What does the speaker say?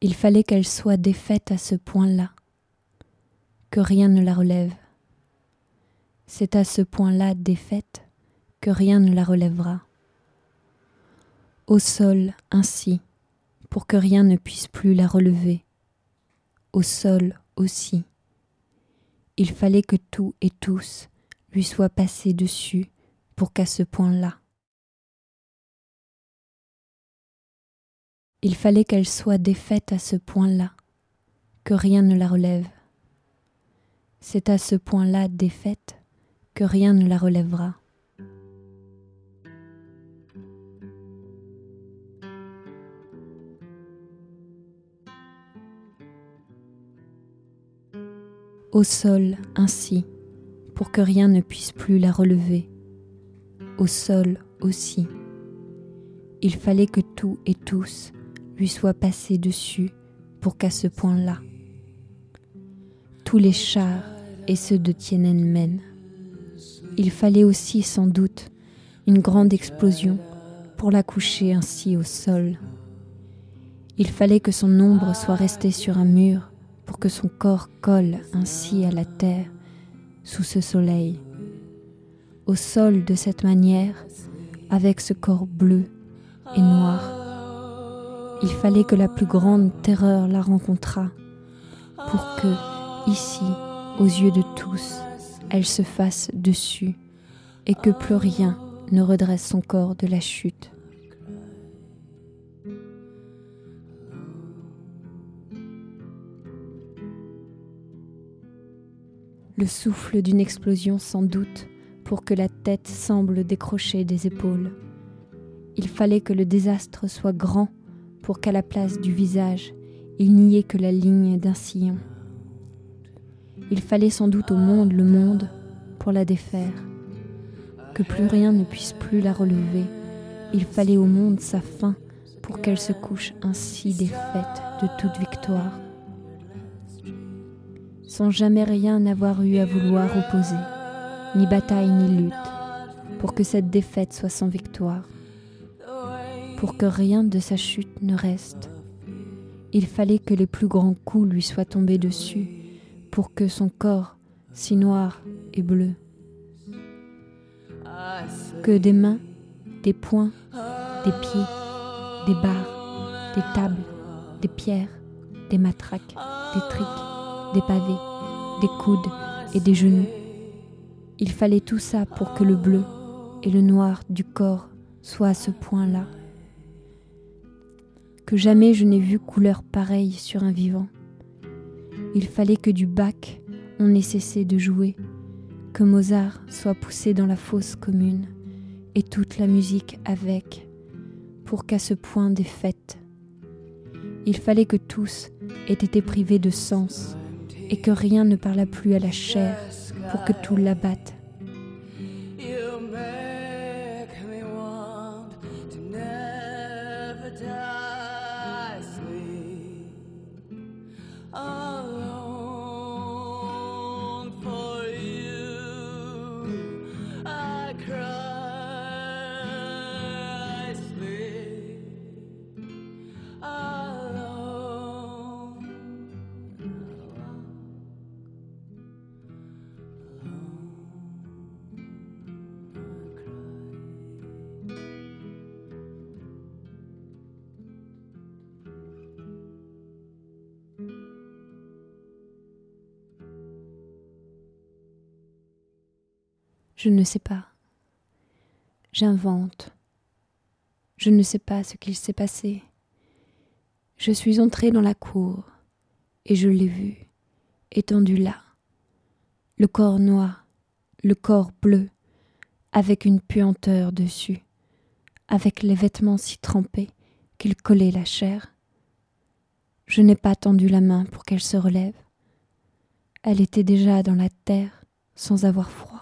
Il fallait qu'elle soit défaite à ce point-là, que rien ne la relève. C'est à ce point-là défaite que rien ne la relèvera. Au sol ainsi, pour que rien ne puisse plus la relever. Au sol aussi. Il fallait que tout et tous lui soient passés dessus pour qu'à ce point-là. Il fallait qu'elle soit défaite à ce point-là, que rien ne la relève. C'est à ce point-là défaite que rien ne la relèvera. Au sol ainsi, pour que rien ne puisse plus la relever. Au sol aussi. Il fallait que tout et tous lui soit passé dessus pour qu'à ce point-là, tous les chars et ceux de Tiananmen, il fallait aussi sans doute une grande explosion pour la coucher ainsi au sol. Il fallait que son ombre soit restée sur un mur pour que son corps colle ainsi à la terre sous ce soleil. Au sol de cette manière, avec ce corps bleu et noir, il fallait que la plus grande terreur la rencontrât, pour que, ici, aux yeux de tous, elle se fasse dessus, et que plus rien ne redresse son corps de la chute. Le souffle d'une explosion sans doute pour que la tête semble décrocher des épaules. Il fallait que le désastre soit grand pour qu'à la place du visage, il n'y ait que la ligne d'un sillon. Il fallait sans doute au monde le monde pour la défaire, que plus rien ne puisse plus la relever. Il fallait au monde sa fin pour qu'elle se couche ainsi défaite de toute victoire, sans jamais rien avoir eu à vouloir opposer, ni bataille ni lutte, pour que cette défaite soit sans victoire pour que rien de sa chute ne reste. Il fallait que les plus grands coups lui soient tombés dessus, pour que son corps, si noir et bleu, que des mains, des poings, des pieds, des barres, des tables, des pierres, des matraques, des triques, des pavés, des coudes et des genoux. Il fallait tout ça pour que le bleu et le noir du corps soient à ce point-là que jamais je n'ai vu couleur pareille sur un vivant. Il fallait que du bac on ait cessé de jouer, que Mozart soit poussé dans la fosse commune, et toute la musique avec, pour qu'à ce point des fêtes, il fallait que tous aient été privés de sens, et que rien ne parlât plus à la chair, pour que tout l'abatte Je ne sais pas. J'invente. Je ne sais pas ce qu'il s'est passé. Je suis entrée dans la cour et je l'ai vu, étendu là, le corps noir, le corps bleu, avec une puanteur dessus, avec les vêtements si trempés qu'ils collaient la chair. Je n'ai pas tendu la main pour qu'elle se relève. Elle était déjà dans la terre sans avoir froid.